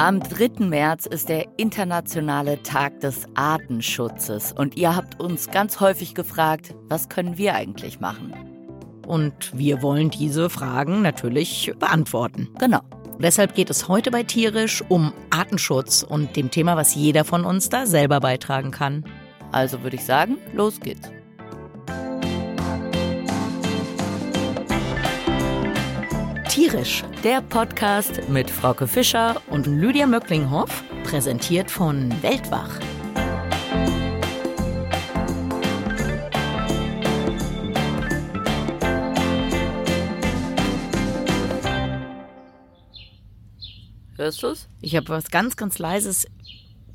Am 3. März ist der internationale Tag des Artenschutzes und ihr habt uns ganz häufig gefragt, was können wir eigentlich machen? Und wir wollen diese Fragen natürlich beantworten. Genau. Deshalb geht es heute bei Tierisch um Artenschutz und dem Thema, was jeder von uns da selber beitragen kann. Also würde ich sagen, los geht's. Tierisch, Der Podcast mit Frauke Fischer und Lydia Möcklinghoff, präsentiert von Weltwach. Hörst du's? Ich habe was ganz, ganz leises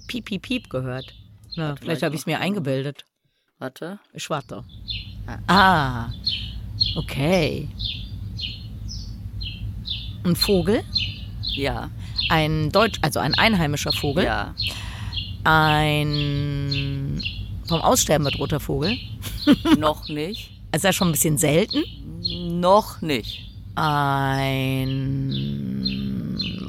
Piep, Piep, Piep gehört. Na, Warte vielleicht ich habe ich es mir eingebildet. Warte. Ich warte. Ah, okay. Ein Vogel, Ja. ein Deutsch, also ein einheimischer Vogel, Ja. ein vom Aussterben bedrohter Vogel. Noch nicht. Ist ja schon ein bisschen selten. Noch nicht. Ein,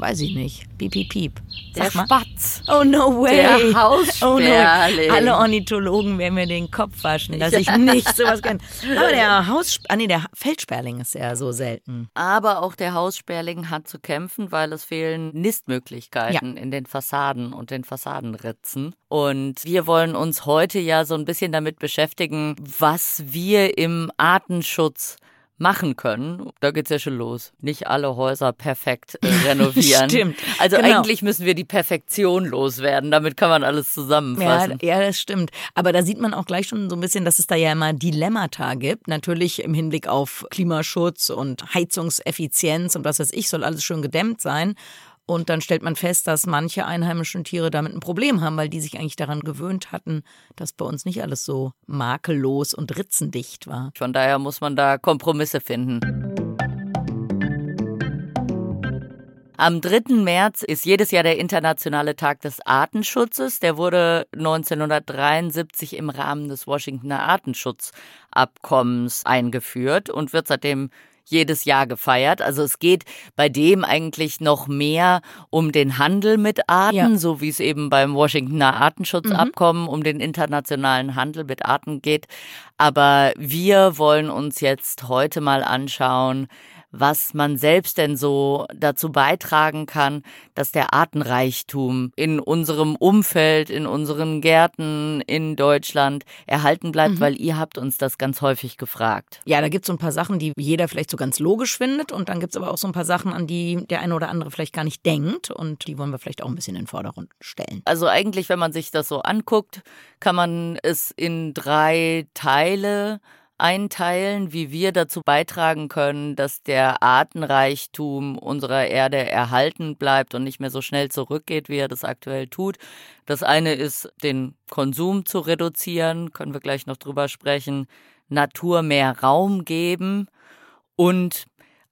weiß ich nicht, piep, piep, piep. Der Sag mal. Spatz. Oh no way. Der Oh no. Haussperling. Alle Ornithologen werden mir den Kopf waschen, dass ich nicht sowas kann. Aber der Haus, ah nee, der Feldsperling ist ja so selten. Aber auch der Haussperling hat zu kämpfen, weil es fehlen Nistmöglichkeiten in den Fassaden und den Fassadenritzen. Und wir wollen uns heute ja so ein bisschen damit beschäftigen, was wir im Artenschutz machen können. Da geht's ja schon los. Nicht alle Häuser perfekt äh, renovieren. Stimmt, Also genau. eigentlich müssen wir die Perfektion loswerden. Damit kann man alles Ja, zusammenfassen. ja, das stimmt. Aber da sieht man auch gleich schon so ein bisschen, dass es da ja immer Dilemmata gibt. Natürlich im Hinblick auf Klimaschutz und Heizungseffizienz und was weiß ich, soll alles schön gedämmt sein. Und dann stellt man fest, dass manche einheimischen Tiere damit ein Problem haben, weil die sich eigentlich daran gewöhnt hatten, dass bei uns nicht alles so makellos und ritzendicht war. Von daher muss man da Kompromisse finden. Am 3. März ist jedes Jahr der internationale Tag des Artenschutzes. Der wurde 1973 im Rahmen des Washingtoner Artenschutzabkommens eingeführt und wird seitdem jedes Jahr gefeiert. Also es geht bei dem eigentlich noch mehr um den Handel mit Arten, Ja. so wie es eben beim Washingtoner Artenschutzabkommen um den internationalen Handel mit Arten geht. Aber wir wollen uns jetzt heute mal anschauen, was man selbst denn so dazu beitragen kann, dass der Artenreichtum in unserem Umfeld, in unseren Gärten in Deutschland erhalten bleibt, weil ihr habt uns das ganz häufig gefragt. Ja, da gibt es so ein paar Sachen, die jeder vielleicht so ganz logisch findet. Und dann gibt es aber auch so ein paar Sachen, an die der eine oder andere vielleicht gar nicht denkt. Und die wollen wir vielleicht auch ein bisschen in den Vordergrund stellen. Also eigentlich, wenn man sich das so anguckt, kann man es in drei Teile einteilen, wie wir dazu beitragen können, dass der Artenreichtum unserer Erde erhalten bleibt und nicht mehr so schnell zurückgeht, wie er das aktuell tut. Das eine ist, den Konsum zu reduzieren, können wir gleich noch drüber sprechen, Natur mehr Raum geben. Und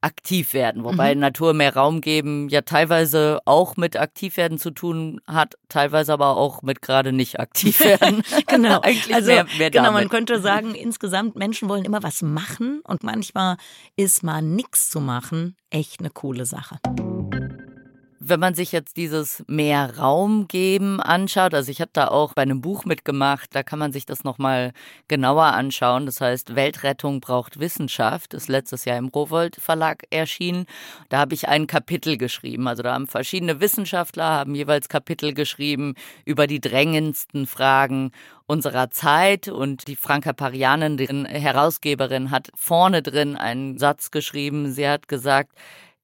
aktiv werden, wobei Natur mehr Raum geben ja teilweise auch mit aktiv werden zu tun hat, teilweise aber auch mit gerade nicht aktiv werden. Genau. Eigentlich also, mehr, mehr genau, man damit. könnte sagen, insgesamt Menschen wollen immer was machen und manchmal ist mal nichts zu machen echt eine coole Sache. Wenn man sich jetzt dieses mehr Raum geben anschaut, also ich habe da auch bei einem Buch mitgemacht, da kann man sich das nochmal genauer anschauen. Das heißt, Weltrettung braucht Wissenschaft, ist letztes Jahr im Rowold Verlag erschienen. Da habe ich ein Kapitel geschrieben. Also da haben verschiedene Wissenschaftler, haben jeweils Kapitel geschrieben über die drängendsten Fragen unserer Zeit und die Franka Parianen, deren Herausgeberin, hat vorne drin einen Satz geschrieben. Sie hat gesagt,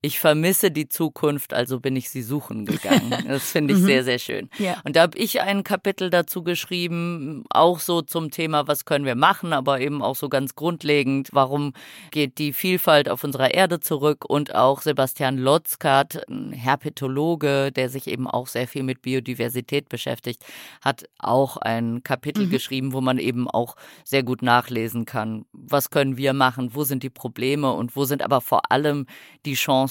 ich vermisse die Zukunft, also bin ich sie suchen gegangen. Das finde ich sehr, sehr schön. Ja. Und da habe ich ein Kapitel dazu geschrieben, auch so zum Thema, was können wir machen, aber eben auch so ganz grundlegend, warum geht die Vielfalt auf unserer Erde zurück und auch Sebastian Lotzkart, ein Herpetologe, der sich eben auch sehr viel mit Biodiversität beschäftigt, hat auch ein Kapitel geschrieben, wo man eben auch sehr gut nachlesen kann, was können wir machen, wo sind die Probleme und wo sind aber vor allem die Chancen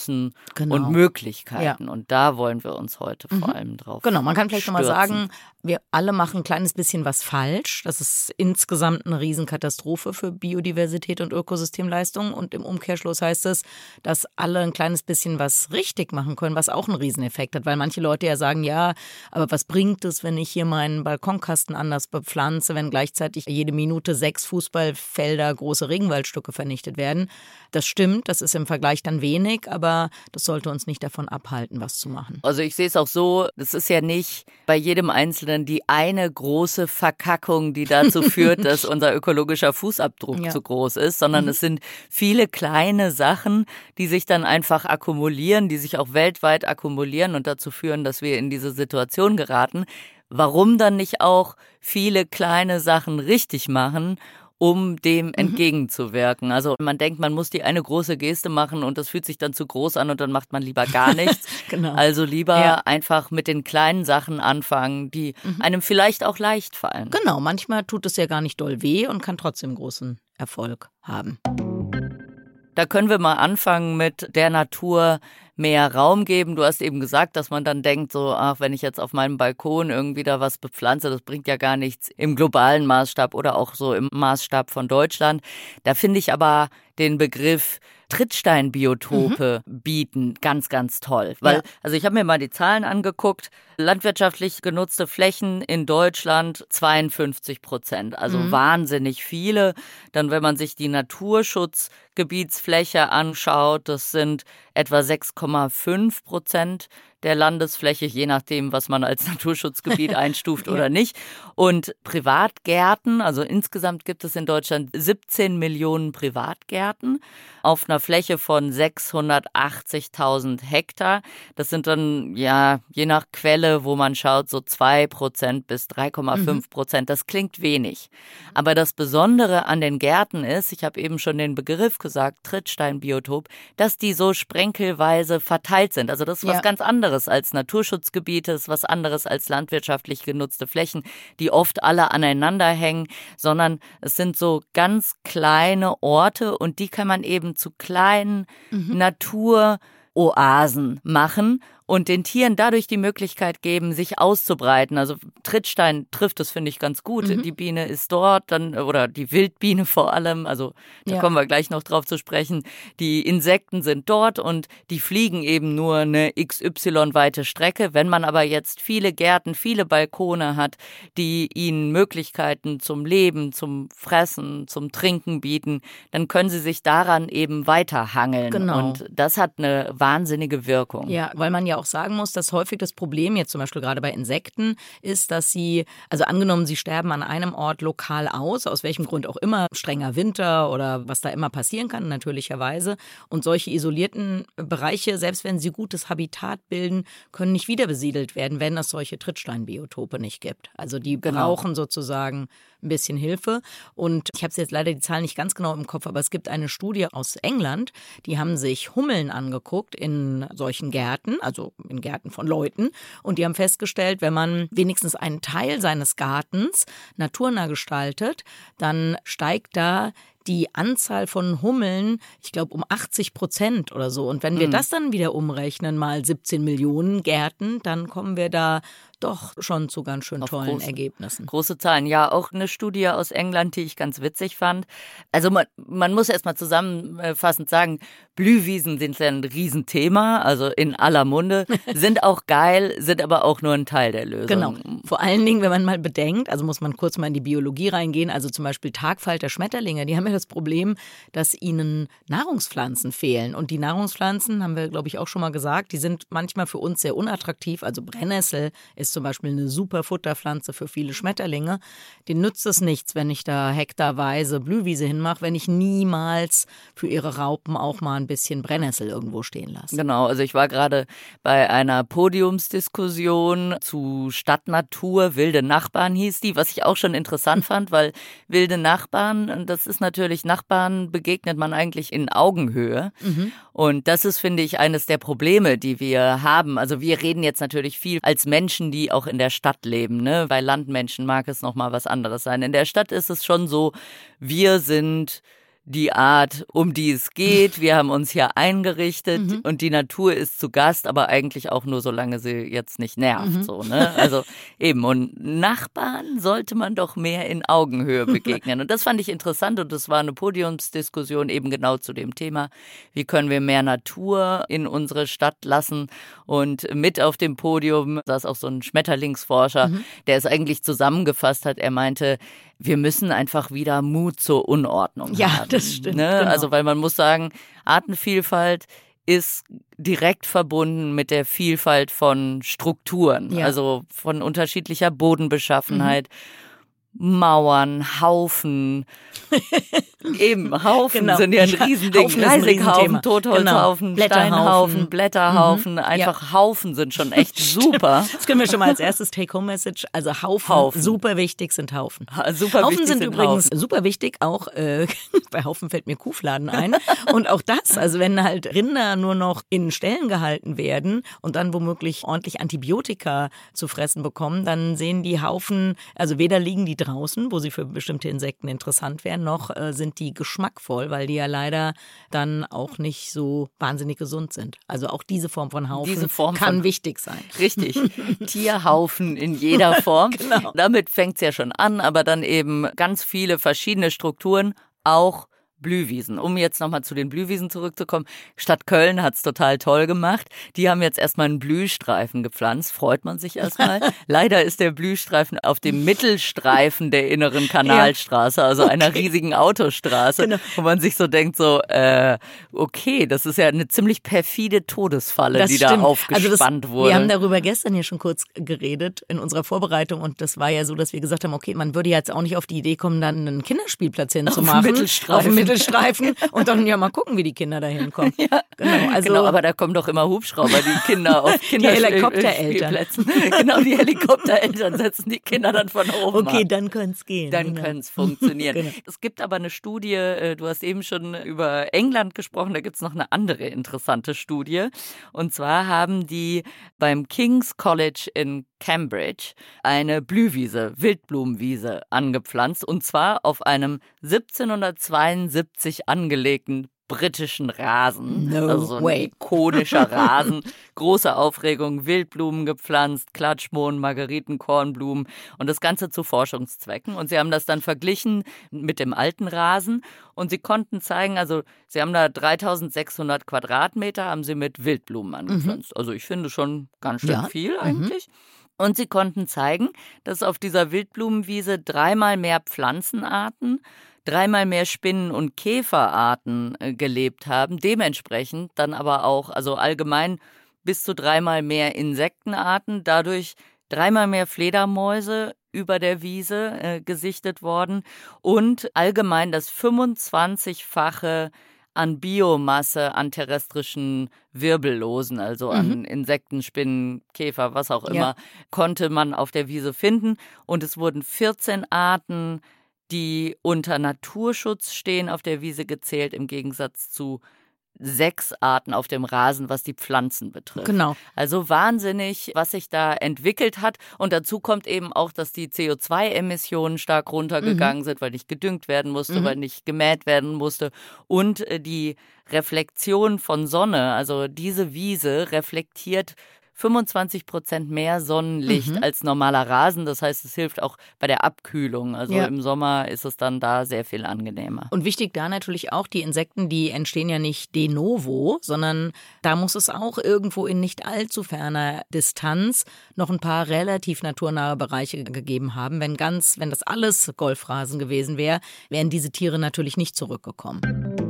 Genau. und Möglichkeiten. Und da wollen wir uns heute vor allem drauf Genau, man kann vielleicht nochmal stürzen. sagen, Wir alle machen ein kleines bisschen was falsch. Das ist insgesamt eine Riesenkatastrophe für Biodiversität und Ökosystemleistung. Und im Umkehrschluss heißt es, dass alle ein kleines bisschen was richtig machen können, was auch einen Rieseneffekt hat. Weil manche Leute ja sagen, ja, aber was bringt es, wenn ich hier meinen Balkonkasten anders bepflanze, wenn gleichzeitig jede Minute sechs Fußballfelder große Regenwaldstücke vernichtet werden? Das stimmt, das ist im Vergleich dann wenig, aber das sollte uns nicht davon abhalten, was zu machen. Also ich sehe es auch so, es ist ja nicht bei jedem Einzelnen die eine große Verkackung, die dazu führt, dass unser ökologischer Fußabdruck ja. zu groß ist, sondern mhm. es sind viele kleine Sachen, die sich dann einfach akkumulieren, die sich auch weltweit akkumulieren und dazu führen, dass wir in diese Situation geraten. Warum dann nicht auch viele kleine Sachen richtig machen um dem mhm. entgegenzuwirken. Also man denkt, man muss die eine große Geste machen und das fühlt sich dann zu groß an und dann macht man lieber gar nichts. genau. Also lieber ja. einfach mit den kleinen Sachen anfangen, die mhm. einem vielleicht auch leicht fallen. Genau, manchmal tut es ja gar nicht doll weh und kann trotzdem großen Erfolg haben. Da können wir mal anfangen mit der Natur mehr Raum geben. Du hast eben gesagt, dass man dann denkt, so, ach, wenn ich jetzt auf meinem Balkon irgendwie da was bepflanze, das bringt ja gar nichts im globalen Maßstab oder auch so im Maßstab von Deutschland. Da finde ich aber den Begriff Trittsteinbiotope mhm. bieten. Ganz, ganz toll. Weil, ja. also ich habe mir mal die Zahlen angeguckt. Landwirtschaftlich genutzte Flächen in Deutschland 52 Prozent. Also mhm. wahnsinnig viele. Dann, wenn man sich die Naturschutzgebietsfläche anschaut, das sind etwa 6,5 Prozent der Landesfläche, je nachdem, was man als Naturschutzgebiet einstuft ja. oder nicht. Und Privatgärten, also insgesamt gibt es in Deutschland 17 Millionen Privatgärten auf einer Fläche von 680.000 Hektar. Das sind dann, ja, je nach Quelle, wo man schaut, so 2 Prozent bis 3,5 Prozent. Mhm. Das klingt wenig. Aber das Besondere an den Gärten ist, ich habe eben schon den Begriff gesagt, Trittsteinbiotop, dass die so sprenkelweise verteilt sind. Also das ist was ja. ganz anderes anderes als Naturschutzgebiete, ist was anderes als landwirtschaftlich genutzte Flächen, die oft alle aneinander hängen, sondern es sind so ganz kleine Orte und die kann man eben zu kleinen mhm. Naturoasen machen und den Tieren dadurch die Möglichkeit geben, sich auszubreiten. Also Trittstein trifft das, finde ich, ganz gut. Mhm. Die Biene ist dort, dann, oder die Wildbiene vor allem, also da ja. kommen wir gleich noch drauf zu sprechen. Die Insekten sind dort und die fliegen eben nur eine XY-weite Strecke. Wenn man aber jetzt viele Gärten, viele Balkone hat, die ihnen Möglichkeiten zum Leben, zum Fressen, zum Trinken bieten, dann können sie sich daran eben weiterhangeln. Genau. Und das hat eine wahnsinnige Wirkung. Ja, weil man ja auch sagen muss, dass häufig das Problem jetzt zum Beispiel gerade bei Insekten ist, dass sie, also angenommen, sie sterben an einem Ort lokal aus, aus welchem Grund auch immer, strenger Winter oder was da immer passieren kann, natürlicherweise. Und solche isolierten Bereiche, selbst wenn sie gutes Habitat bilden, können nicht wieder besiedelt werden, wenn es solche Trittsteinbiotope nicht gibt. Also die genau. brauchen sozusagen ein bisschen Hilfe. Und ich habe jetzt leider die Zahlen nicht ganz genau im Kopf, aber es gibt eine Studie aus England, die haben sich Hummeln angeguckt in solchen Gärten, also in Gärten von Leuten. Und die haben festgestellt, wenn man wenigstens einen Teil seines Gartens naturnah gestaltet, dann steigt da die Anzahl von Hummeln, ich glaube, um 80 Prozent oder so. Und wenn wir mhm. das dann wieder umrechnen, mal 17 Millionen Gärten, dann kommen wir da doch schon zu ganz schön tollen große, Ergebnissen. Große Zahlen. Ja, auch eine Studie aus England, die ich ganz witzig fand. Also man, man muss erst mal zusammenfassend sagen, Blühwiesen sind ein Riesenthema, also in aller Munde, sind auch geil, sind aber auch nur ein Teil der Lösung. Genau. Vor allen Dingen, wenn man mal bedenkt, also muss man kurz mal in die Biologie reingehen, also zum Beispiel Tagfalter Schmetterlinge, die haben ja das Problem, dass ihnen Nahrungspflanzen fehlen. Und die Nahrungspflanzen, haben wir, glaube ich, auch schon mal gesagt, die sind manchmal für uns sehr unattraktiv. Also Brennnessel ist ist zum Beispiel eine super Futterpflanze für viele Schmetterlinge. Den nützt es nichts, wenn ich da hektarweise Blühwiese hinmache, wenn ich niemals für ihre Raupen auch mal ein bisschen Brennnessel irgendwo stehen lasse. Genau, also ich war gerade bei einer Podiumsdiskussion zu Stadtnatur, wilde Nachbarn hieß die, was ich auch schon interessant fand, weil wilde Nachbarn, das ist natürlich, Nachbarn begegnet man eigentlich in Augenhöhe. Mhm. Und das ist, finde ich, eines der Probleme, die wir haben. Also wir reden jetzt natürlich viel als Menschen, die die auch in der Stadt leben. Ne? Bei Landmenschen mag es noch mal was anderes sein. In der Stadt ist es schon so, wir sind die Art, um die es geht. Wir haben uns hier eingerichtet mhm. und die Natur ist zu Gast, aber eigentlich auch nur, solange sie jetzt nicht nervt, mhm. so, ne? Also eben. Und Nachbarn sollte man doch mehr in Augenhöhe begegnen. Und das fand ich interessant und das war eine Podiumsdiskussion eben genau zu dem Thema. Wie können wir mehr Natur in unsere Stadt lassen? Und mit auf dem Podium saß auch so ein Schmetterlingsforscher, mhm. der es eigentlich zusammengefasst hat. Er meinte, wir müssen einfach wieder Mut zur Unordnung ja, haben. Ja, das stimmt. Ne? Genau. Also, weil man muss sagen, Artenvielfalt ist direkt verbunden mit der Vielfalt von Strukturen, ja. also von unterschiedlicher Bodenbeschaffenheit. Mhm. Mauern, Haufen. Eben, Haufen genau. sind ja ein Riesending. Haufen Reisighaufen, Totholzhaufen, genau. Steinhaufen, Blätterhaufen. Mhm. Einfach ja. Haufen sind schon echt super. Das können wir schon mal als erstes Take-Home-Message. Also Haufen, Haufen, super wichtig sind Haufen. Ha, super Haufen sind, sind übrigens Haufen. super wichtig. Auch äh, bei Haufen fällt mir Kuhfladen ein. Und auch das, also wenn halt Rinder nur noch in Ställen gehalten werden und dann womöglich ordentlich Antibiotika zu fressen bekommen, dann sehen die Haufen, also weder liegen die draußen, wo sie für bestimmte Insekten interessant wären, noch äh, sind die geschmackvoll, weil die ja leider dann auch nicht so wahnsinnig gesund sind. Also auch diese Form von Haufen diese Form kann von, wichtig sein. Richtig. Tierhaufen in jeder Form. genau. Damit fängt es ja schon an, aber dann eben ganz viele verschiedene Strukturen, auch Blühwiesen. Um jetzt nochmal zu den Blühwiesen zurückzukommen. Stadt Köln hat's total toll gemacht. Die haben jetzt erstmal einen Blühstreifen gepflanzt. Freut man sich erstmal. Leider ist der Blühstreifen auf dem Mittelstreifen der inneren Kanalstraße, also okay. einer riesigen Autostraße, genau. wo man sich so denkt, so, äh, okay, das ist ja eine ziemlich perfide Todesfalle, das die stimmt. da aufgespannt also das, wurde. Wir haben darüber gestern hier schon kurz geredet in unserer Vorbereitung und das war ja so, dass wir gesagt haben, okay, man würde jetzt auch nicht auf die Idee kommen, dann einen Kinderspielplatz hinzumachen. Auf dem Mittelstreifen. Auf Mittelstreifen und dann ja mal gucken, wie die Kinder da hinkommen. Ja, genau, also, genau, aber da kommen doch immer Hubschrauber, die Kinder auf Kinder Die Helikoptereltern. genau, die Helikoptereltern setzen die Kinder dann von oben Okay, an. dann könnte es gehen. Dann genau. könnte es funktionieren. genau. Es gibt aber eine Studie, äh, du hast eben schon über England gesprochen, da gibt es noch eine andere interessante Studie. Und zwar haben die beim King's College in Cambridge eine Blühwiese, Wildblumenwiese angepflanzt und zwar auf einem 1772 angelegten britischen Rasen. No also way. ikonischer Rasen. Große Aufregung, Wildblumen gepflanzt, Klatschmohn, Margeriten, Kornblumen und das Ganze zu Forschungszwecken. Und sie haben das dann verglichen mit dem alten Rasen und sie konnten zeigen, also sie haben da 3600 Quadratmeter, haben sie mit Wildblumen angepflanzt. Mhm. Also ich finde schon ganz schön ja. viel mhm. eigentlich. Mhm. Und sie konnten zeigen, dass auf dieser Wildblumenwiese dreimal mehr Pflanzenarten, dreimal mehr Spinnen- und Käferarten äh, gelebt haben, dementsprechend dann aber auch, also allgemein bis zu dreimal mehr Insektenarten, dadurch dreimal mehr Fledermäuse über der Wiese äh, gesichtet worden und allgemein das 25-fache an Biomasse an terrestrischen Wirbellosen, also an mhm. Insekten, Spinnen, Käfer, was auch immer, ja. konnte man auf der Wiese finden. Und es wurden 14 Arten, die unter Naturschutz stehen, auf der Wiese gezählt, im Gegensatz zu sechs Arten auf dem Rasen, was die Pflanzen betrifft. Genau. Also wahnsinnig, was sich da entwickelt hat. Und dazu kommt eben auch, dass die CO2-Emissionen stark runtergegangen mhm. sind, weil nicht gedüngt werden musste, mhm. weil nicht gemäht werden musste. Und äh, die Reflexion von Sonne, also diese Wiese reflektiert 25 Prozent mehr Sonnenlicht mhm. als normaler Rasen. Das heißt, es hilft auch bei der Abkühlung. Also ja. im Sommer ist es dann da sehr viel angenehmer. Und wichtig da natürlich auch, die Insekten, die entstehen ja nicht de novo, sondern da muss es auch irgendwo in nicht allzu ferner Distanz noch ein paar relativ naturnahe Bereiche gegeben haben. Wenn ganz, wenn das alles Golfrasen gewesen wäre, wären diese Tiere natürlich nicht zurückgekommen.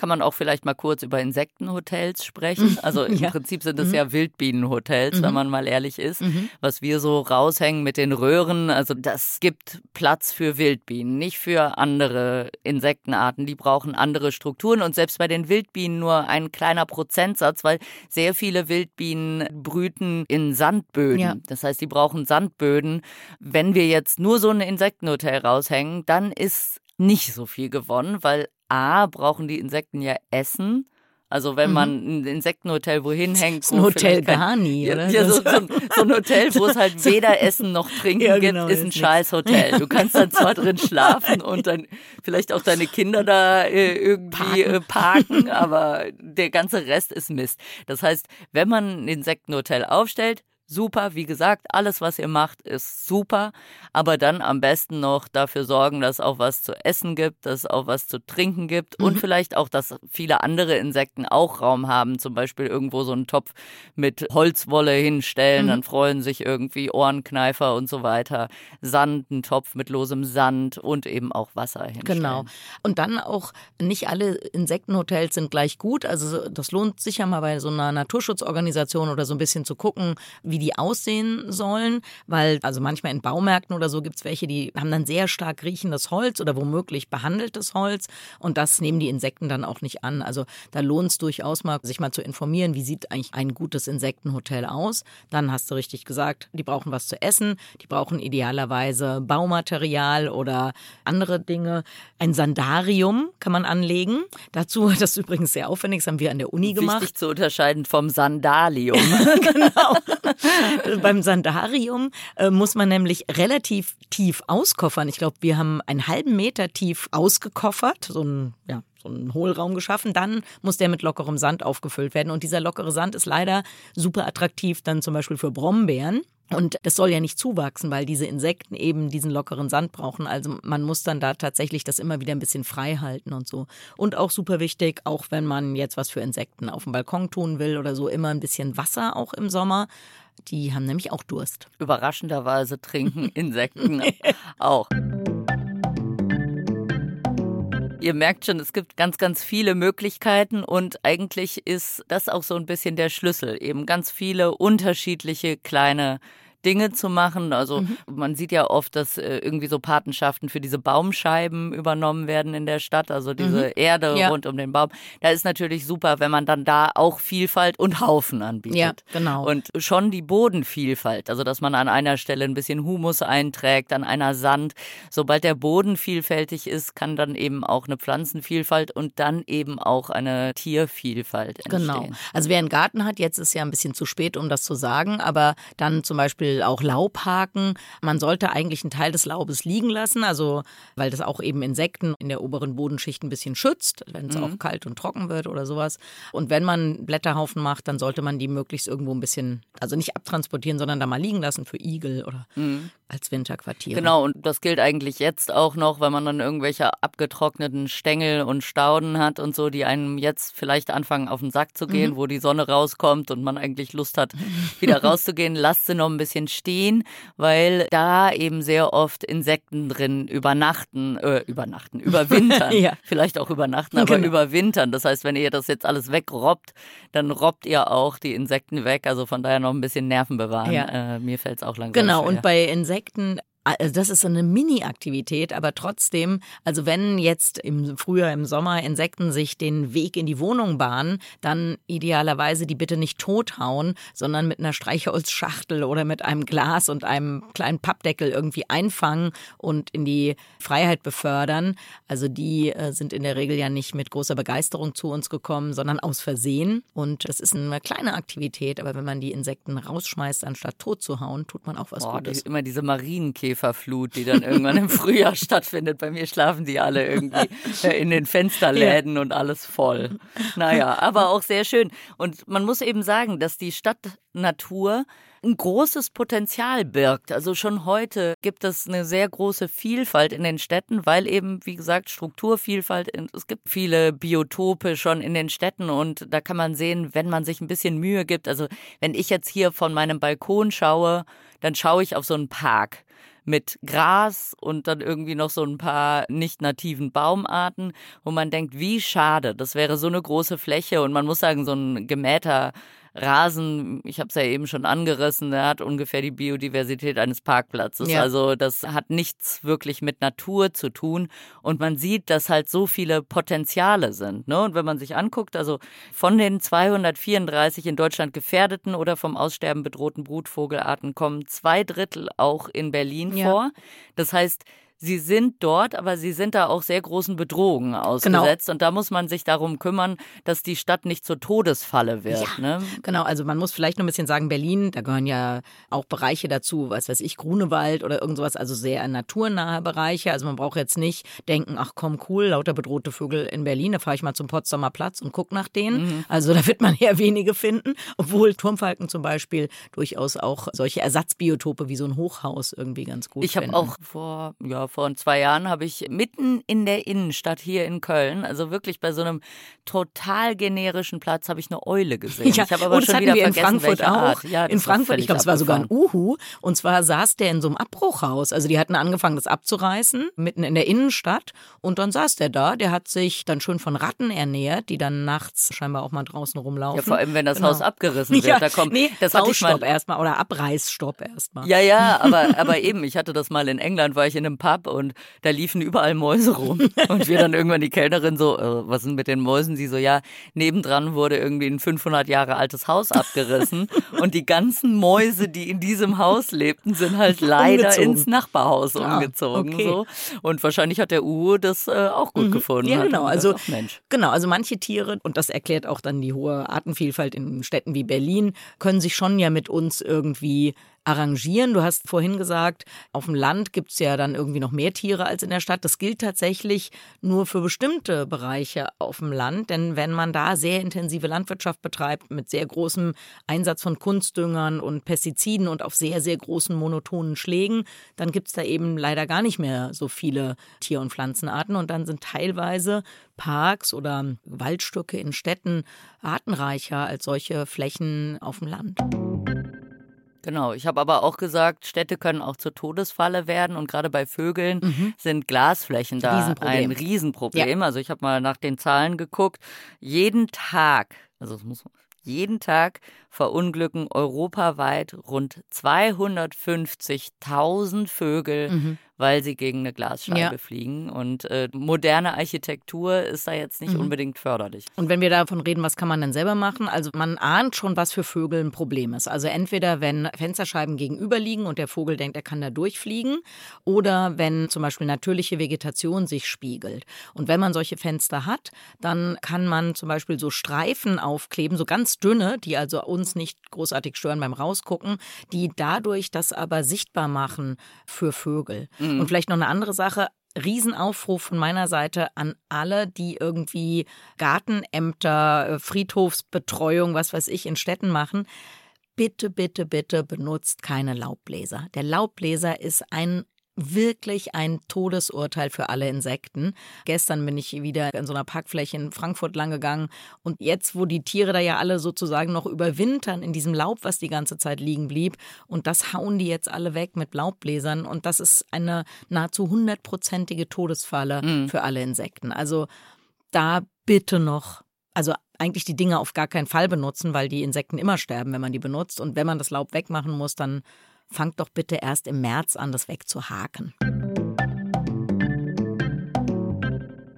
Kann man auch vielleicht mal kurz über Insektenhotels sprechen. Also im ja. Prinzip sind es mhm. ja Wildbienenhotels, mhm. wenn man mal ehrlich ist. Mhm. Was wir so raushängen mit den Röhren, also das gibt Platz für Wildbienen, nicht für andere Insektenarten. Die brauchen andere Strukturen und selbst bei den Wildbienen nur ein kleiner Prozentsatz, weil sehr viele Wildbienen brüten in Sandböden. Ja. Das heißt, die brauchen Sandböden. Wenn wir jetzt nur so ein Insektenhotel raushängen, dann ist nicht so viel gewonnen, weil A, brauchen die Insekten ja Essen. Also wenn mhm. man ein Insektenhotel wohin hängt. Wo ein Hotel Garni, oder? Ja, so, so, so, ein Hotel, wo es halt weder Essen noch Trinken ja, genau, gibt, ist ein scheiß Hotel. Du kannst dann zwar drin schlafen und dann vielleicht auch deine Kinder da äh, irgendwie parken. Äh, parken, aber der ganze Rest ist Mist. Das heißt, wenn man ein Insektenhotel aufstellt, super. Wie gesagt, alles, was ihr macht, ist super. Aber dann am besten noch dafür sorgen, dass es auch was zu essen gibt, dass es auch was zu trinken gibt mhm. und vielleicht auch, dass viele andere Insekten auch Raum haben. Zum Beispiel irgendwo so einen Topf mit Holzwolle hinstellen, mhm. dann freuen sich irgendwie Ohrenkneifer und so weiter. Sand, ein Topf mit losem Sand und eben auch Wasser hinstellen. Genau. Und dann auch, nicht alle Insektenhotels sind gleich gut. Also das lohnt sich ja mal bei so einer Naturschutzorganisation oder so ein bisschen zu gucken, wie die aussehen sollen, weil also manchmal in Baumärkten oder so gibt es welche, die haben dann sehr stark riechendes Holz oder womöglich behandeltes Holz und das nehmen die Insekten dann auch nicht an. Also da lohnt es durchaus mal, sich mal zu informieren, wie sieht eigentlich ein gutes Insektenhotel aus. Dann hast du richtig gesagt, die brauchen was zu essen, die brauchen idealerweise Baumaterial oder andere Dinge. Ein Sandarium kann man anlegen. Dazu, das ist übrigens sehr aufwendig, das haben wir an der Uni gemacht. Wichtig zu unterscheiden vom Sandalium. genau. Beim Sandarium äh, muss man nämlich relativ tief auskoffern. Ich glaube, wir haben einen halben Meter tief ausgekoffert, so ein, ja, so einen Hohlraum geschaffen. Dann muss der mit lockerem Sand aufgefüllt werden. Und dieser lockere Sand ist leider super attraktiv dann zum Beispiel für Brombeeren. Und das soll ja nicht zuwachsen, weil diese Insekten eben diesen lockeren Sand brauchen. Also man muss dann da tatsächlich das immer wieder ein bisschen frei halten und so. Und auch super wichtig, auch wenn man jetzt was für Insekten auf dem Balkon tun will oder so, immer ein bisschen Wasser auch im Sommer. Die haben nämlich auch Durst. Überraschenderweise trinken Insekten auch. Ihr merkt schon, es gibt ganz, ganz viele Möglichkeiten und eigentlich ist das auch so ein bisschen der Schlüssel. Eben ganz viele unterschiedliche kleine Dinge zu machen. Also mhm. man sieht ja oft, dass äh, irgendwie so Patenschaften für diese Baumscheiben übernommen werden in der Stadt, also diese mhm. Erde ja. rund um den Baum. Da ist natürlich super, wenn man dann da auch Vielfalt und Haufen anbietet. Ja, genau. Und schon die Bodenvielfalt, also dass man an einer Stelle ein bisschen Humus einträgt, an einer Sand. Sobald der Boden vielfältig ist, kann dann eben auch eine Pflanzenvielfalt und dann eben auch eine Tiervielfalt entstehen. Genau. Also wer einen Garten hat, jetzt ist ja ein bisschen zu spät, um das zu sagen, aber dann zum Beispiel Beispiel auch Laubhaken. Man sollte eigentlich einen Teil des Laubes liegen lassen, also weil das auch eben Insekten in der oberen Bodenschicht ein bisschen schützt, wenn es mhm. auch kalt und trocken wird oder sowas. Und wenn man Blätterhaufen macht, dann sollte man die möglichst irgendwo ein bisschen, also nicht abtransportieren, sondern da mal liegen lassen für Igel oder mhm. als Winterquartier. Genau, und das gilt eigentlich jetzt auch noch, wenn man dann irgendwelche abgetrockneten Stängel und Stauden hat und so, die einem jetzt vielleicht anfangen auf den Sack zu gehen, mhm. wo die Sonne rauskommt und man eigentlich Lust hat, wieder rauszugehen. Lasst sie noch ein bisschen stehen, weil da eben sehr oft Insekten drin übernachten, äh, übernachten, überwintern. ja. Vielleicht auch übernachten, aber genau. überwintern. Das heißt, wenn ihr das jetzt alles wegrobbt, dann robbt ihr auch die Insekten weg. Also von daher noch ein bisschen Nerven bewahren. Ja. Äh, mir fällt es auch langsam Genau, schwer. und bei Insekten also das ist so eine Mini-Aktivität, aber trotzdem, also wenn jetzt im Frühjahr, im Sommer Insekten sich den Weg in die Wohnung bahnen, dann idealerweise die bitte nicht tothauen, sondern mit einer Streichholzschachtel oder mit einem Glas und einem kleinen Pappdeckel irgendwie einfangen und in die Freiheit befördern. Also die äh, sind in der Regel ja nicht mit großer Begeisterung zu uns gekommen, sondern aus Versehen. Und das ist eine kleine Aktivität, aber wenn man die Insekten rausschmeißt, anstatt tot zu hauen, tut man auch was Boah, Gutes. Immer diese Marienkäfer Schneekäferflut, die dann irgendwann im Frühjahr stattfindet. Bei mir schlafen die alle irgendwie in den Fensterläden ja. und alles voll. Naja, aber auch sehr schön. Und man muss eben sagen, dass die Stadtnatur ein großes Potenzial birgt. Also schon heute gibt es eine sehr große Vielfalt in den Städten, weil eben, wie gesagt, Strukturvielfalt, es gibt viele Biotope schon in den Städten und da kann man sehen, wenn man sich ein bisschen Mühe gibt. Also wenn ich jetzt hier von meinem Balkon schaue, dann schaue ich auf so einen Park mit Gras und dann irgendwie noch so ein paar nicht nativen Baumarten, wo man denkt, wie schade, das wäre so eine große Fläche und man muss sagen, so ein gemähter Rasen, ich habe es ja eben schon angerissen, der hat ungefähr die Biodiversität eines Parkplatzes. Ja. Also das hat nichts wirklich mit Natur zu tun. Und man sieht, dass halt so viele Potenziale sind. Ne? Und wenn man sich anguckt, also von den 234 in Deutschland gefährdeten oder vom Aussterben bedrohten Brutvogelarten kommen zwei Drittel auch in Berlin ja. vor. Das heißt, sie sind dort, aber sie sind da auch sehr großen Bedrohungen ausgesetzt. Genau. Und da muss man sich darum kümmern, dass die Stadt nicht zur Todesfalle wird. Ja, ne? Genau, also man muss vielleicht noch ein bisschen sagen, Berlin, da gehören ja auch Bereiche dazu, was weiß ich, Grunewald oder irgend sowas, also sehr naturnahe Bereiche. Also man braucht jetzt nicht denken, ach komm, cool, lauter bedrohte Vögel in Berlin, da fahre ich mal zum Potsdamer Platz und gucke nach denen. Mhm. Also da wird man eher wenige finden, obwohl Turmfalken zum Beispiel durchaus auch solche Ersatzbiotope wie so ein Hochhaus irgendwie ganz gut Ich habe auch vor, ja, vor zwei Jahren habe ich mitten in der Innenstadt hier in Köln, also wirklich bei so einem total generischen Platz, habe ich eine Eule gesehen. Ja, ich habe aber oh, schon wieder wir in Frankfurt auch. Ja, in Frankfurt, ich glaube, es war sogar ein Uhu. Und zwar saß der in so einem Abbruchhaus. Also die hatten angefangen, das abzureißen, mitten in der Innenstadt. Und dann saß der da. Der hat sich dann schon von Ratten ernährt, die dann nachts scheinbar auch mal draußen rumlaufen. Ja, vor allem, wenn das genau. Haus abgerissen wird. Ja, da kommt, nee, das Baustopp erstmal oder Abreißstopp erstmal. Ja, ja, aber, aber eben, ich hatte das mal in England, war ich in einem Pub und da liefen überall Mäuse rum. Und wir dann irgendwann die Kellnerin so, äh, was sind mit den Mäusen? Sie so, ja, nebendran wurde irgendwie ein 500 Jahre altes Haus abgerissen und die ganzen Mäuse, die in diesem Haus lebten, sind halt leider umgezogen. ins Nachbarhaus ja, umgezogen. Okay. So. Und wahrscheinlich hat der Uhu das äh, auch gut mhm. gefunden. Ja, genau. Also, genau. Also manche Tiere, und das erklärt auch dann die hohe Artenvielfalt in Städten wie Berlin, können sich schon ja mit uns irgendwie arrangieren. Du hast vorhin gesagt, auf dem Land gibt es ja dann irgendwie noch mehr Tiere als in der Stadt. Das gilt tatsächlich nur für bestimmte Bereiche auf dem Land, denn wenn man da sehr intensive Landwirtschaft betreibt mit sehr großem Einsatz von Kunstdüngern und Pestiziden und auf sehr, sehr großen monotonen Schlägen, dann gibt es da eben leider gar nicht mehr so viele Tier- und Pflanzenarten und dann sind teilweise Parks oder Waldstücke in Städten artenreicher als solche Flächen auf dem Land. Genau, ich habe aber auch gesagt, Städte können auch zur Todesfalle werden und gerade bei Vögeln mhm. sind Glasflächen da Riesenproblem. ein Riesenproblem. Ja. Also ich habe mal nach den Zahlen geguckt. Jeden Tag, also es muss jeden Tag verunglücken europaweit rund 250.000 Vögel mhm weil sie gegen eine Glasscheibe ja. fliegen. Und äh, moderne Architektur ist da jetzt nicht mhm. unbedingt förderlich. Und wenn wir davon reden, was kann man denn selber machen? Also man ahnt schon, was für Vögel ein Problem ist. Also entweder wenn Fensterscheiben gegenüber liegen und der Vogel denkt, er kann da durchfliegen, oder wenn zum Beispiel natürliche Vegetation sich spiegelt. Und wenn man solche Fenster hat, dann kann man zum Beispiel so Streifen aufkleben, so ganz dünne, die also uns nicht großartig stören beim Rausgucken, die dadurch das aber sichtbar machen für Vögel. Mhm. Mhm. Und vielleicht noch eine andere Sache. Riesenaufruf von meiner Seite an alle, die irgendwie Gartenämter, äh, Friedhofsbetreuung, was weiß ich, in Städten machen. Bitte, bitte, bitte benutzt keine Laubbläser. Der Laubbläser ist ein wirklich ein Todesurteil für alle Insekten. Gestern bin ich wieder in so einer Parkfläche in Frankfurt lang gegangen und jetzt, wo die Tiere da ja alle sozusagen noch überwintern in diesem Laub, was die ganze Zeit liegen blieb und das hauen die jetzt alle weg mit Laubbläsern und das ist eine nahezu hundertprozentige Todesfalle mhm. für alle Insekten. Also da bitte noch, also eigentlich die Dinge auf gar keinen Fall benutzen, weil die Insekten immer sterben, wenn man die benutzt und wenn man das Laub wegmachen muss, dann fangt doch bitte erst im März an, das wegzuhaken.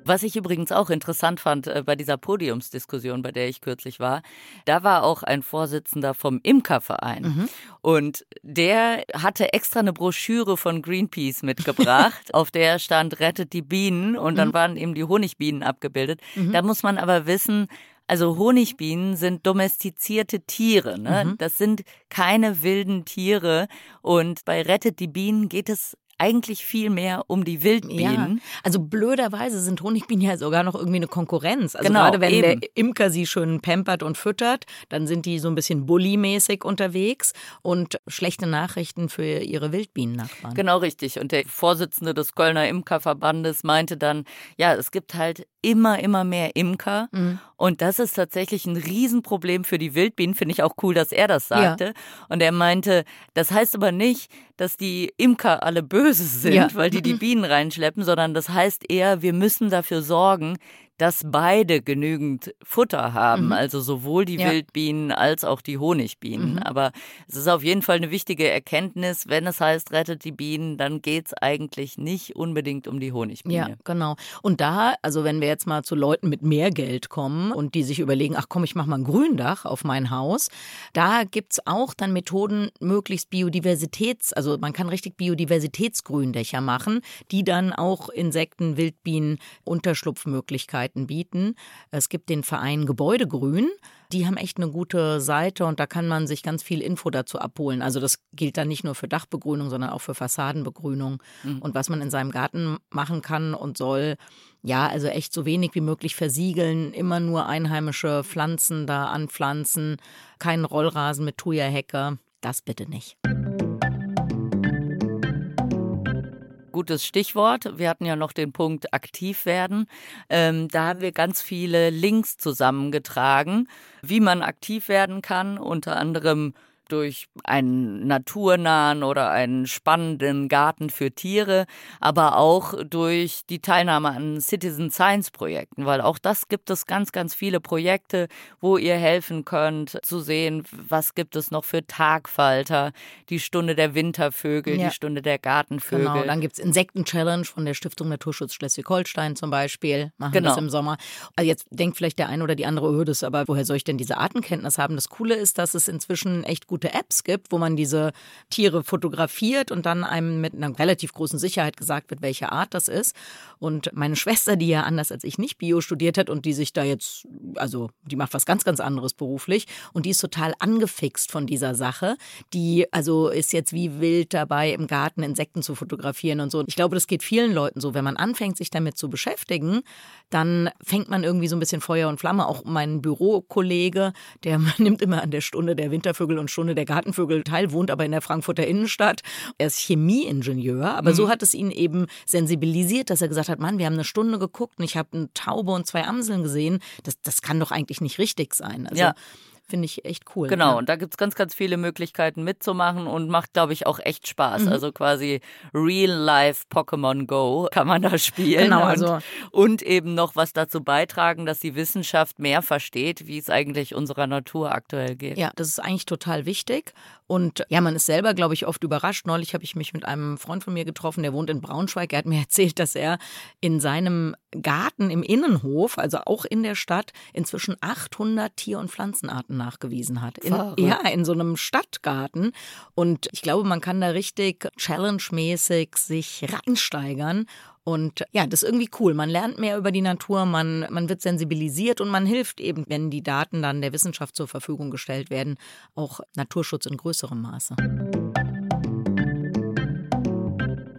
Was ich übrigens auch interessant fand äh, bei dieser Podiumsdiskussion, bei der ich kürzlich war, da war auch ein Vorsitzender vom Imkerverein. Mhm. Und der hatte extra eine Broschüre von Greenpeace mitgebracht, auf der stand Rettet die Bienen und dann mhm. waren eben die Honigbienen abgebildet. Mhm. Da muss man aber wissen, also Honigbienen sind domestizierte Tiere. Ne? Mhm. Das sind keine wilden Tiere. Und bei Rettet die Bienen geht es eigentlich viel mehr um die Wildbienen. Ja, also blöderweise sind Honigbienen ja sogar noch irgendwie eine Konkurrenz. Also genau, gerade wenn eben. der Imker sie schön pampert und füttert, dann sind die so ein bisschen bullymäßig unterwegs und schlechte Nachrichten für ihre Wildbienen-Nachbarn. Genau richtig. Und der Vorsitzende des Kölner Imkerverbandes meinte dann, ja, es gibt halt immer, immer mehr Imker. Mhm. Und das ist tatsächlich ein Riesenproblem für die Wildbienen. Finde ich auch cool, dass er das sagte. Ja. Und er meinte, das heißt aber nicht, dass die Imker alle böse sind, ja. weil die die Bienen reinschleppen, sondern das heißt eher, wir müssen dafür sorgen, dass beide genügend Futter haben, Mhm. also sowohl die Ja. Wildbienen als auch die Honigbienen. Mhm. Aber es ist auf jeden Fall eine wichtige Erkenntnis, wenn es heißt, rettet die Bienen, dann geht es eigentlich nicht unbedingt um die Honigbiene. Ja, genau. Und da, also wenn wir jetzt mal zu Leuten mit mehr Geld kommen und die sich überlegen, ach komm, ich mache mal ein Gründach auf mein Haus, da gibt's auch dann Methoden, möglichst Biodiversitäts, also man kann richtig Biodiversitätsgründächer machen, die dann auch Insekten, Wildbienen Unterschlupfmöglichkeiten bieten. Es gibt den Verein Gebäudegrün. Die haben echt eine gute Seite und da kann man sich ganz viel Info dazu abholen. Also das gilt dann nicht nur für Dachbegrünung, sondern auch für Fassadenbegrünung und was man in seinem Garten machen kann und soll. Ja, also echt so wenig wie möglich versiegeln, immer nur einheimische Pflanzen da anpflanzen, keinen Rollrasen mit Thuja-Hecke. Das bitte nicht. Gutes Stichwort. Wir hatten ja noch den Punkt aktiv werden. Ähm, da haben wir ganz viele Links zusammengetragen, wie man aktiv werden kann, unter anderem durch einen naturnahen oder einen spannenden Garten für Tiere, aber auch durch die Teilnahme an Citizen Science Projekten, weil auch das gibt es ganz, ganz viele Projekte, wo ihr helfen könnt zu sehen, was gibt es noch für Tagfalter, die Stunde der Wintervögel, Ja. die Stunde der Gartenvögel. Genau, dann gibt's Insekten-Challenge von der Stiftung Naturschutz Schleswig-Holstein zum Beispiel. Machen Genau. das im Sommer. Also jetzt denkt vielleicht der eine oder die andere, oh, das aber woher soll ich denn diese Artenkenntnis haben? Das Coole ist, dass es inzwischen echt gute Apps gibt, wo man diese Tiere fotografiert und dann einem mit einer relativ großen Sicherheit gesagt wird, welche Art das ist. Und meine Schwester, die ja anders als ich nicht Bio studiert hat und die sich da jetzt, also die macht was ganz, ganz anderes beruflich und die ist total angefixt von dieser Sache. Die also ist jetzt wie wild dabei, im Garten Insekten zu fotografieren und so. Ich glaube, das geht vielen Leuten so. Wenn man anfängt, sich damit zu beschäftigen, dann fängt man irgendwie so ein bisschen Feuer und Flamme. Auch mein Bürokollege, der nimmt immer an der Stunde der Wintervögel und Stunde der Gartenvögel teil, wohnt aber in der Frankfurter Innenstadt. Er ist Chemieingenieur, aber so hat es ihn eben sensibilisiert, dass er gesagt hat, Mann, wir haben eine Stunde geguckt und ich habe eine Taube und zwei Amseln gesehen. Das, das kann doch eigentlich nicht richtig sein. Also Ja. Finde ich echt cool. Genau, Ja. und da gibt's ganz, ganz viele Möglichkeiten mitzumachen und macht, glaube ich, auch echt Spaß. Mhm. Also quasi Real-Life Pokémon Go kann man da spielen. Genau, und, also- und eben noch was dazu beitragen, dass die Wissenschaft mehr versteht, wie es eigentlich unserer Natur aktuell geht. Ja, das ist eigentlich total wichtig. Und ja, man ist selber, glaube ich, oft überrascht. Neulich habe ich mich mit einem Freund von mir getroffen, der wohnt in Braunschweig. Er hat mir erzählt, dass er in seinem Garten im Innenhof, also auch in der Stadt, inzwischen 800 Tier- und Pflanzenarten nachgewiesen hat. In, ja, in so einem Stadtgarten. Und ich glaube, man kann da richtig challenge-mäßig sich reinsteigern. Und ja, das ist irgendwie cool. Man lernt mehr über die Natur, man, man wird sensibilisiert und man hilft eben, wenn die Daten dann der Wissenschaft zur Verfügung gestellt werden, auch Naturschutz in größerem Maße.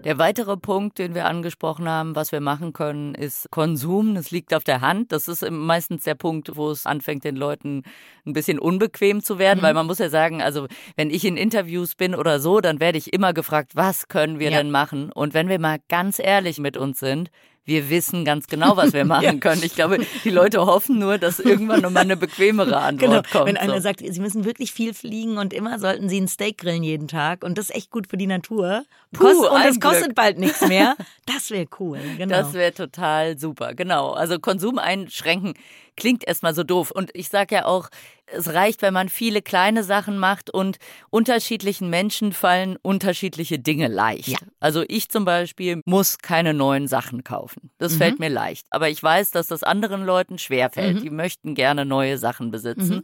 Der weitere Punkt, den wir angesprochen haben, was wir machen können, ist Konsum. Das liegt auf der Hand. Das ist meistens der Punkt, wo es anfängt, den Leuten ein bisschen unbequem zu werden, weil man muss ja sagen, also wenn ich in Interviews bin oder so, dann werde ich immer gefragt, was können wir Ja. denn machen? Und wenn wir mal ganz ehrlich mit uns sind, wir wissen ganz genau, was wir machen Ja. können. Ich glaube, die Leute hoffen nur, dass irgendwann nochmal eine bequemere Antwort Genau, kommt. wenn einer so. sagt, sie müssen wirklich viel fliegen und immer sollten sie ein Steak grillen jeden Tag und das ist echt gut für die Natur. Puh, Kost, und es kostet bald nichts mehr. Das wäre cool, genau. Das wäre total super, genau. Also Konsum einschränken klingt erstmal so doof. Und ich sage ja auch, es reicht, wenn man viele kleine Sachen macht und unterschiedlichen Menschen fallen unterschiedliche Dinge leicht. Ja. Also ich zum Beispiel muss keine neuen Sachen kaufen. Das Mhm. fällt mir leicht. Aber ich weiß, dass das anderen Leuten schwerfällt. Mhm. Die möchten gerne neue Sachen besitzen.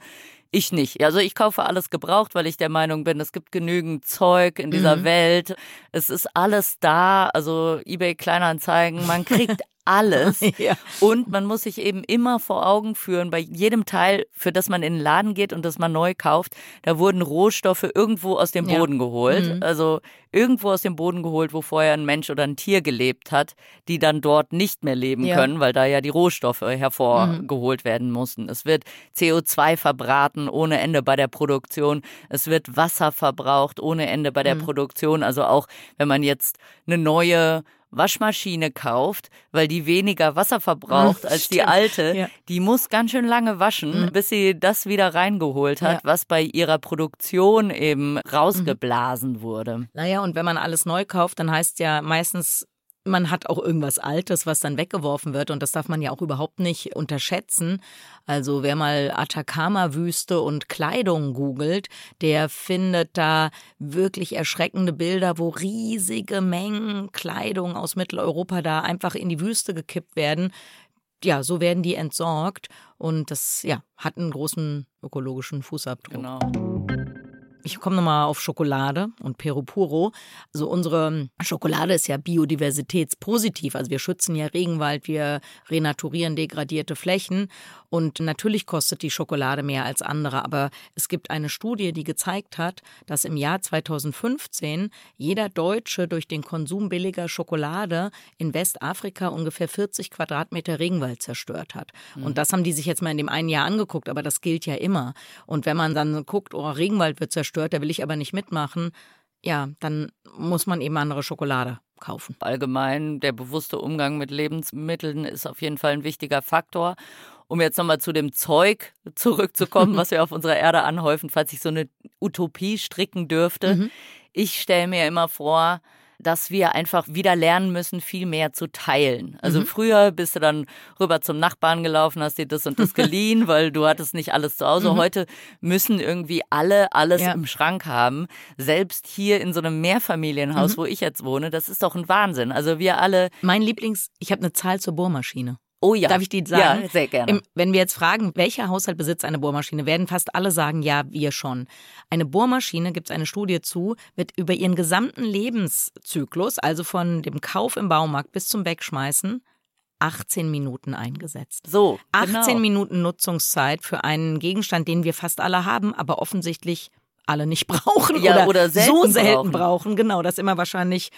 Ich nicht. Also ich kaufe alles gebraucht, weil ich der Meinung bin, es gibt genügend Zeug in dieser Mhm. Welt. Es ist alles da. Also eBay Kleinanzeigen, man kriegt alles. Ja. Und man muss sich eben immer vor Augen führen, bei jedem Teil, für das man in den Laden geht und das man neu kauft, da wurden Rohstoffe irgendwo aus dem Ja. Boden geholt. Mhm. Also irgendwo aus dem Boden geholt, wo vorher ein Mensch oder ein Tier gelebt hat, die dann dort nicht mehr leben Ja. können, weil da ja die Rohstoffe hervorgeholt werden mussten. Es wird CO2 verbraten ohne Ende bei der Produktion. Es wird Wasser verbraucht ohne Ende bei der Mhm. Produktion. Also auch wenn man jetzt eine neue Waschmaschine kauft, weil die weniger Wasser verbraucht Mhm, als die stimmt. alte, Ja. die muss ganz schön lange waschen, Mhm. bis sie das wieder reingeholt hat, Ja. was bei ihrer Produktion eben rausgeblasen wurde. Naja, und wenn man alles neu kauft, dann heißt ja meistens man hat auch irgendwas Altes, was dann weggeworfen wird und das darf man ja auch überhaupt nicht unterschätzen. Also wer mal Atacama-Wüste und Kleidung googelt, der findet da wirklich erschreckende Bilder, wo riesige Mengen Kleidung aus Mitteleuropa da einfach in die Wüste gekippt werden. Ja, so werden die entsorgt und das ja, hat einen großen ökologischen Fußabdruck. Genau. Ich komme nochmal auf Schokolade und Peru Puro. Also unsere Schokolade ist ja biodiversitätspositiv. Also wir schützen ja Regenwald, wir renaturieren degradierte Flächen. Und natürlich kostet die Schokolade mehr als andere. Aber es gibt eine Studie, die gezeigt hat, dass im Jahr 2015 jeder Deutsche durch den Konsum billiger Schokolade in Westafrika ungefähr 40 Quadratmeter Regenwald zerstört hat. Mhm. Und das haben die sich jetzt mal in dem einen Jahr angeguckt. Aber das gilt ja immer. Und wenn man dann guckt, oh, Regenwald wird zerstört, stört, da will ich aber nicht mitmachen, ja, dann muss man eben andere Schokolade kaufen. Allgemein, der bewusste Umgang mit Lebensmitteln ist auf jeden Fall ein wichtiger Faktor. Um jetzt nochmal zu dem Zeug zurückzukommen, was wir auf unserer Erde anhäufen, falls ich so eine Utopie stricken dürfte. Mhm. Ich stelle mir immer vor, dass wir einfach wieder lernen müssen, viel mehr zu teilen. Also mhm. früher bist du dann rüber zum Nachbarn gelaufen, hast dir das und das geliehen, weil du hattest nicht alles zu Hause. Mhm. Heute müssen irgendwie alle alles ja. im Schrank haben. Selbst hier in so einem Mehrfamilienhaus, mhm. wo ich jetzt wohne, das ist doch ein Wahnsinn. Also wir alle. Mein Lieblings, ich habe eine Zahl zur Bohrmaschine. Oh ja. Darf ich die sagen? Ja, sehr gerne. Im, wenn wir jetzt fragen, welcher Haushalt besitzt eine Bohrmaschine, werden fast alle sagen, ja, wir schon. Eine Bohrmaschine, gibt es eine Studie zu, wird über ihren gesamten Lebenszyklus, also von dem Kauf im Baumarkt bis zum Wegschmeißen, 18 Minuten eingesetzt. So, 18 genau. Minuten Nutzungszeit für einen Gegenstand, den wir fast alle haben, aber offensichtlich alle nicht brauchen ja, oder, oder selten so selten brauchen. brauchen. Genau, das immer wahrscheinlich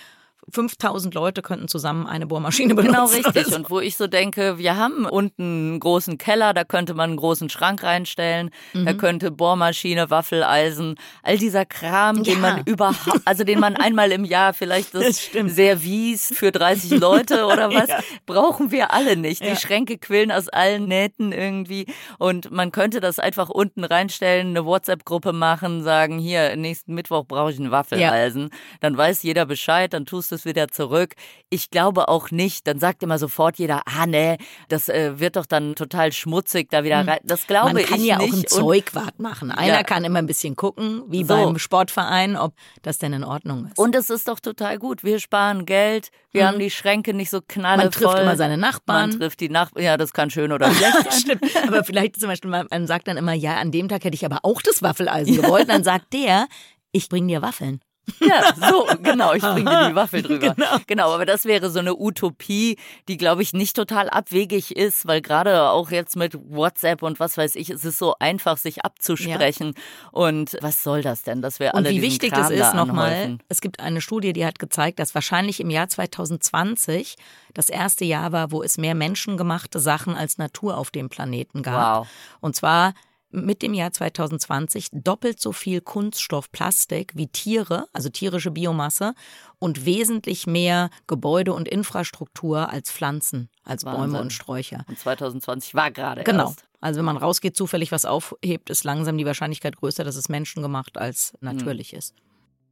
5000 Leute könnten zusammen eine Bohrmaschine benutzen. Genau richtig. Und wo ich so denke, wir haben unten einen großen Keller, da könnte man einen großen Schrank reinstellen, mhm. da könnte Bohrmaschine, Waffeleisen, all dieser Kram, ja. den man überhaupt, also den man einmal im Jahr vielleicht das, das Service für 30 Leute oder was, ja. brauchen wir alle nicht. Ja. Die Schränke quillen aus allen Nähten irgendwie und man könnte das einfach unten reinstellen, eine WhatsApp-Gruppe machen, sagen, hier, nächsten Mittwoch brauche ich einen Waffeleisen. Dann weiß jeder Bescheid, dann tust du es wieder zurück. Ich glaube auch nicht, dann sagt immer sofort jeder, ah nee, das äh, wird doch dann total schmutzig da wieder hm. rein. Das glaube ich nicht. Man kann ja nicht. auch ein Zeugwart machen. Einer ja. kann immer ein bisschen gucken, wie so. beim Sportverein, ob das denn in Ordnung ist. Und es ist doch total gut. Wir sparen Geld, wir hm. haben die Schränke nicht so knallevoll. Man trifft immer seine Nachbarn. Man trifft die Nachbarn. Ja, das kann schön oder schlecht sein. Stimmt. Aber vielleicht zum Beispiel, man sagt dann immer, ja, an dem Tag hätte ich aber auch das Waffeleisen gewollt. Dann sagt der, ich bring dir Waffeln. Ja, so, genau, ich bringe dir die Waffel drüber. Genau. genau, aber das wäre so eine Utopie, die, glaube ich, nicht total abwegig ist, weil gerade auch jetzt mit WhatsApp und was weiß ich, es ist so einfach, sich abzusprechen. Ja. Und was soll das denn, dass wir alle Und wie wichtig Kram das ist, nochmal, es gibt eine Studie, die hat gezeigt, dass wahrscheinlich im Jahr 2020 das erste Jahr war, wo es mehr menschengemachte Sachen als Natur auf dem Planeten gab. Wow. Und zwar mit dem Jahr 2020 doppelt so viel Kunststoff, Plastik wie Tiere, also tierische Biomasse und wesentlich mehr Gebäude und Infrastruktur als Pflanzen, als Wahnsinn. Bäume und Sträucher. Und 2020 war gerade Genau. Erst. Also wenn man rausgeht, zufällig was aufhebt, ist langsam die Wahrscheinlichkeit größer, dass es menschengemacht als natürlich hm. ist.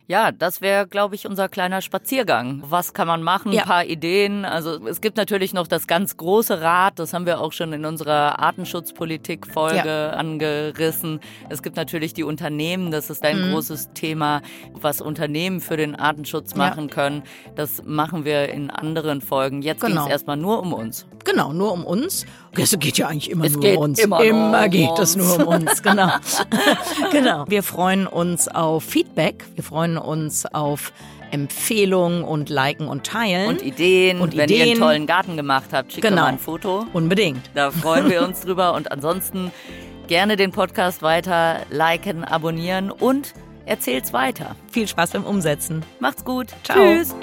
Ja, das wäre, glaube ich, unser kleiner Spaziergang. Was kann man machen? Ja. Ein paar Ideen. Also es gibt natürlich noch das ganz große Rad, das haben wir auch schon in unserer Artenschutzpolitik-Folge ja. angerissen. Es gibt natürlich die Unternehmen, das ist ein mhm. großes Thema, was Unternehmen für den Artenschutz machen ja. können. Das machen wir in anderen Folgen. Jetzt genau. ging es erstmal nur um uns. Genau, nur um uns. Es geht ja eigentlich immer es nur um uns. Immer, immer um geht es nur um uns, genau. genau. Wir freuen uns auf Feedback. Wir freuen uns auf Empfehlungen und liken und teilen. Und Ideen. Und Wenn Ideen. ihr einen tollen Garten gemacht habt, schickt genau. mal ein Foto. Unbedingt. Da freuen wir uns drüber. Und ansonsten gerne den Podcast weiter liken, abonnieren und erzählt's weiter. Viel Spaß beim Umsetzen. Macht's gut. Ciao. Tschüss.